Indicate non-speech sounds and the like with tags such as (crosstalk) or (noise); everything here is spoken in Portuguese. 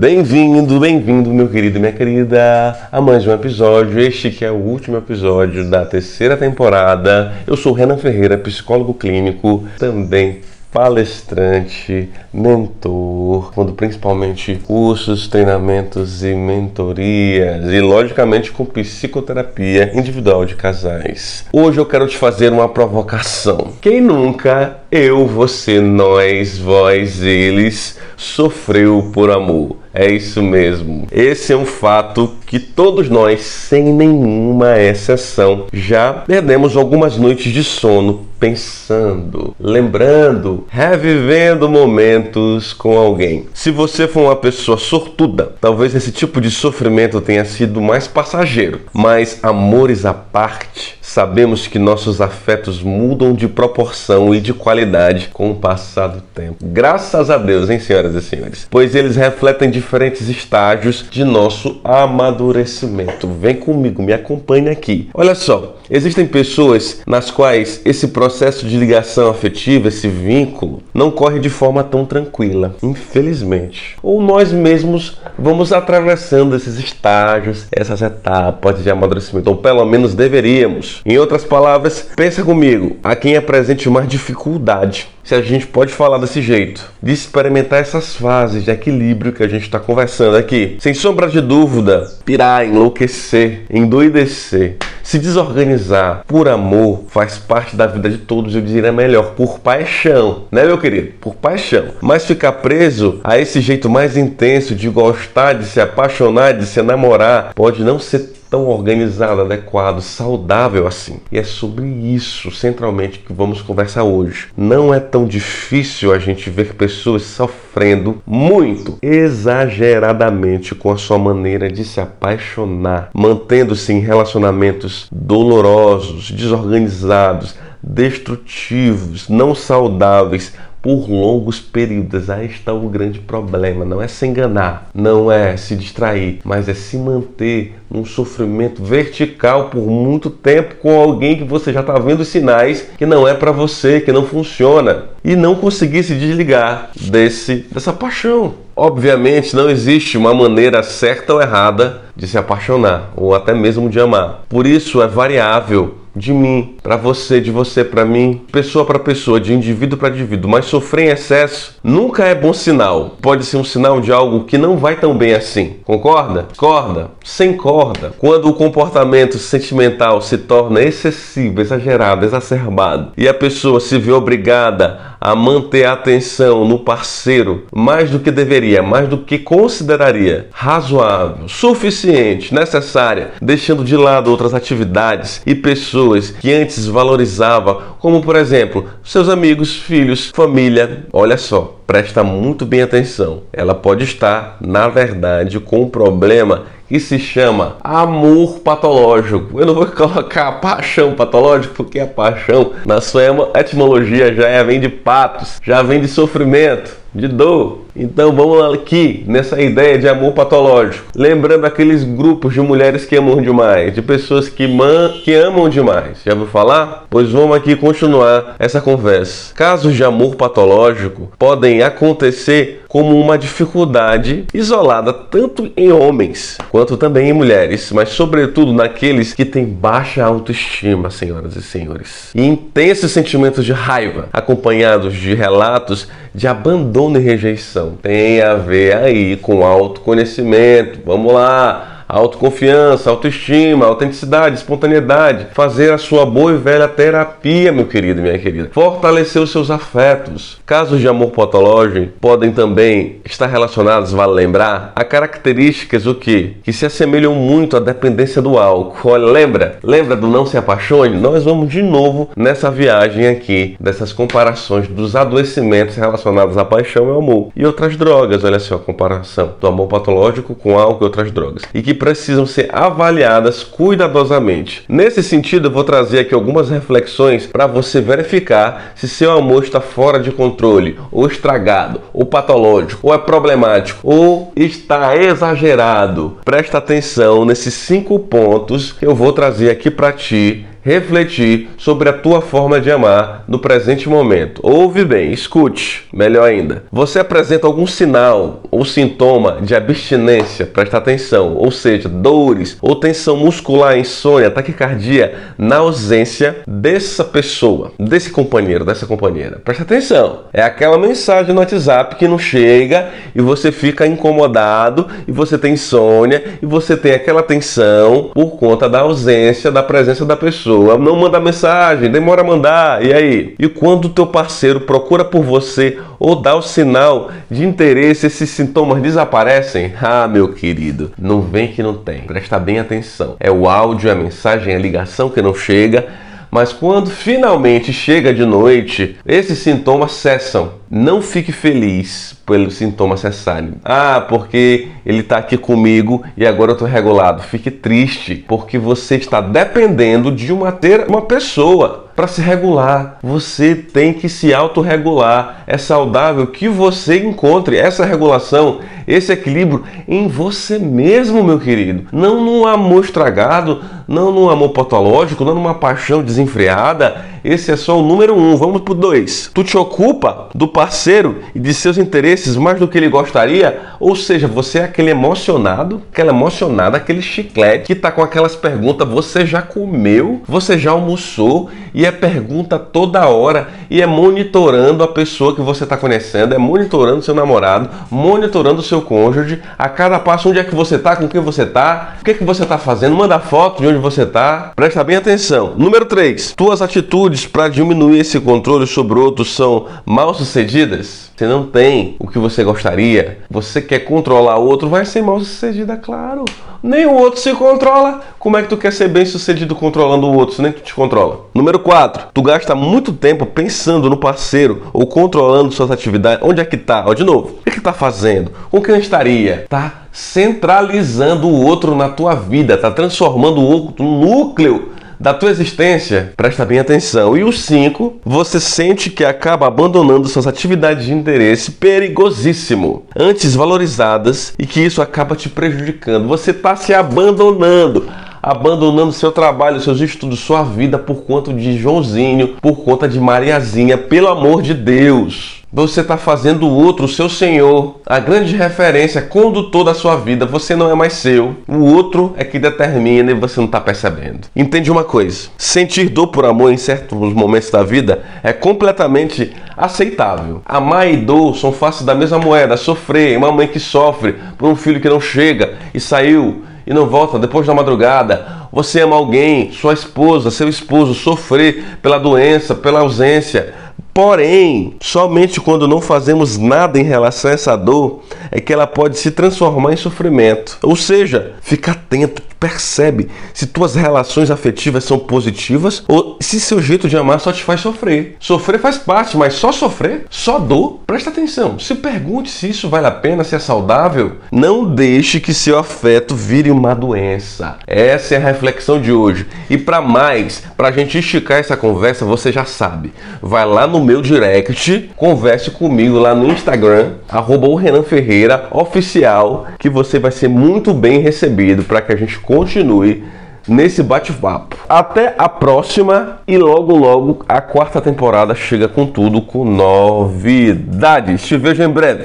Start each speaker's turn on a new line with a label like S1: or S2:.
S1: Bem-vindo, bem-vindo, meu querido e minha querida, a mais um episódio. Este que é o último episódio da terceira temporada. Eu sou Renan Ferreira, psicólogo clínico, também palestrante, mentor, quando principalmente cursos, treinamentos e mentorias e logicamente com psicoterapia individual de casais. Hoje eu quero te fazer uma provocação. Quem nunca, eu, você, nós, vós, eles, sofreu por amor? É isso mesmo. Esse é um fato que todos nós, sem nenhuma exceção, já perdemos algumas noites de sono pensando, lembrando, revivendo momentos com alguém. Se você for uma pessoa sortuda, talvez esse tipo de sofrimento tenha sido mais passageiro, mas amores à parte, sabemos que nossos afetos mudam de proporção e de qualidade com o passar do tempo. Graças a Deus, hein, senhoras e senhores? Pois eles refletem diferentes estágios de nosso amadurecimento. Vem comigo, me acompanhe aqui. Olha só, existem pessoas nas quais esse processo de ligação afetiva, esse vínculo, não corre de forma tão tranquila, infelizmente. Ou nós mesmos vamos atravessando esses estágios, essas etapas de amadurecimento, ou pelo menos deveríamos. Em outras palavras, pensa comigo, a quem apresente mais dificuldade se a gente pode falar desse jeito, de experimentar essas fases de equilíbrio que a gente está conversando aqui. Sem sombra de dúvida, pirar, enlouquecer, endoidecer, se desorganizar por amor faz parte da vida de todos, eu diria melhor, por paixão, né, meu querido? Por paixão. Mas ficar preso a esse jeito mais intenso de gostar, de se apaixonar, de se namorar, pode não ser tão organizado, adequado, saudável assim. E é sobre isso, centralmente, que vamos conversar hoje. Não é tão difícil a gente ver pessoas sofrendo muito, exageradamente com a sua maneira de se apaixonar, mantendo-se em relacionamentos dolorosos, desorganizados, destrutivos, não saudáveis, por longos períodos. Aí está o grande problema. Não é se enganar, não é se distrair, mas é se manter num sofrimento vertical por muito tempo com alguém que você já está vendo sinais que não é para você, que não funciona e não conseguir se desligar desse dessa paixão. Obviamente não existe uma maneira certa ou errada de se apaixonar ou até mesmo de amar. Por isso é variável de mim para você, de você para mim, pessoa para pessoa, de indivíduo para indivíduo. Mas sofrer em excesso nunca é bom sinal. Pode ser um sinal de algo que não vai tão bem assim. Concorda? Corda? Sem corda. Quando o comportamento sentimental se torna excessivo, exagerado, exacerbado e a pessoa se vê obrigada a manter a atenção no parceiro mais do que deveria, mais do que consideraria razoável, suficiente, necessária, deixando de lado outras atividades e pessoas que antes valorizava, como por exemplo, seus amigos, filhos, família. Olha só, presta muito bem atenção. Ela pode estar, na verdade, com um problema que se chama amor patológico. Eu não vou (laughs) colocar paixão patológico porque a paixão, na sua etimologia, já é, vem de patos, já vem de sofrimento, de dor. Então vamos aqui nessa ideia de amor patológico. Lembrando aqueles grupos de mulheres que amam demais, de pessoas que, man, que amam demais. Já ouviu falar? Pois vamos aqui continuar essa conversa. Casos de amor patológico podem acontecer como uma dificuldade isolada tanto em homens quanto também em mulheres, mas sobretudo naqueles que têm baixa autoestima, senhoras e senhores. E intensos sentimentos de raiva, acompanhados de relatos de abandono e rejeição. Tem a ver aí com autoconhecimento. Vamos lá autoconfiança, autoestima, autenticidade, espontaneidade, fazer a sua boa e velha terapia, meu querido, minha querida, fortalecer os seus afetos. Casos de amor patológico podem também estar relacionados, vale lembrar, a características o que que se assemelham muito à dependência do álcool. Olha, lembra? Lembra do não se apaixone? Nós vamos de novo nessa viagem aqui dessas comparações dos adoecimentos relacionados à paixão e ao amor e outras drogas. Olha só a comparação do amor patológico com álcool e outras drogas. E que precisam ser avaliadas cuidadosamente. Nesse sentido, eu vou trazer aqui algumas reflexões para você verificar se seu amor está fora de controle, ou estragado, ou patológico, ou é problemático, ou está exagerado. Presta atenção nesses cinco pontos que eu vou trazer aqui para ti refletir sobre a tua forma de amar no presente momento. Ouve bem, escute. Melhor ainda, você apresenta algum sinal ou sintoma de abstinência, presta atenção, ou seja, dores ou tensão muscular, insônia, taquicardia, na ausência dessa pessoa, desse companheiro, dessa companheira. Presta atenção. É aquela mensagem no WhatsApp que não chega e você fica incomodado e você tem insônia e você tem aquela tensão por conta da ausência da presença da pessoa. Não manda mensagem, demora a mandar. E aí? E quando o teu parceiro procura por você ou dá o sinal de interesse, esses sintomas desaparecem? Ah, meu querido, não vem que não tem. Presta bem atenção. É o áudio, a mensagem, a ligação que não chega mas quando finalmente chega de noite, esses sintomas cessam. Não fique feliz pelos sintomas cessarem. Ah, porque ele está aqui comigo e agora eu estou regulado. Fique triste, porque você está dependendo de uma, ter, uma pessoa para se regular. Você tem que se autorregular. É saudável que você encontre essa regulação, esse equilíbrio em você mesmo, meu querido. Não num amor estragado, não num amor patológico, não numa paixão desenfreada. Esse é só o número um. Vamos pro dois. Tu te ocupa do parceiro e de seus interesses mais do que ele gostaria? Ou seja, você é aquele emocionado, aquela emocionada, aquele chiclete que tá com aquelas perguntas: você já comeu? Você já almoçou? E é pergunta toda hora e é monitorando a pessoa que você está conhecendo, é monitorando seu namorado, monitorando seu cônjuge, a cada passo onde é que você está, com quem você está, o que, é que você está fazendo, manda foto de onde você está. Presta bem atenção. Número 3. Tuas atitudes para diminuir esse controle sobre outros são mal sucedidas? Você não tem o que você gostaria, você quer controlar o outro, vai ser mal sucedida, claro. Nem o outro se controla. Como é que tu quer ser bem sucedido controlando o outro se nem tu te controla? Número 4. Tu gasta muito tempo pensando no parceiro ou controlando suas atividades. Onde é que tá? Ó, de novo. O que, é que tá fazendo? Com quem estaria? Tá centralizando o outro na tua vida, tá transformando o outro no núcleo da tua existência, presta bem atenção. E o 5, você sente que acaba abandonando suas atividades de interesse perigosíssimo, antes valorizadas e que isso acaba te prejudicando. Você está se abandonando abandonando seu trabalho, seus estudos, sua vida por conta de Joãozinho, por conta de Mariazinha, pelo amor de Deus. Você está fazendo o outro, o seu Senhor, a grande referência, condutor da sua vida. Você não é mais seu. O outro é que determina e você não está percebendo. Entende uma coisa: sentir dor por amor em certos momentos da vida é completamente aceitável. Amar e dor são faces da mesma moeda. Sofrer, uma mãe que sofre por um filho que não chega e saiu e não volta depois da madrugada. Você ama alguém, sua esposa, seu esposo, sofrer pela doença, pela ausência Porém, somente quando não fazemos nada em relação a essa dor é que ela pode se transformar em sofrimento. Ou seja, fica atento, percebe se tuas relações afetivas são positivas ou se seu jeito de amar só te faz sofrer. Sofrer faz parte, mas só sofrer, só dor. Presta atenção, se pergunte se isso vale a pena, se é saudável. Não deixe que seu afeto vire uma doença. Essa é a reflexão de hoje. E para mais, para a gente esticar essa conversa, você já sabe. Vai lá no meu direct, converse comigo lá no Instagram, arroba Ferreira Oficial, que você vai ser muito bem recebido para que a gente continue nesse bate-papo. Até a próxima e logo logo a quarta temporada chega com tudo, com novidades. Te vejo em breve.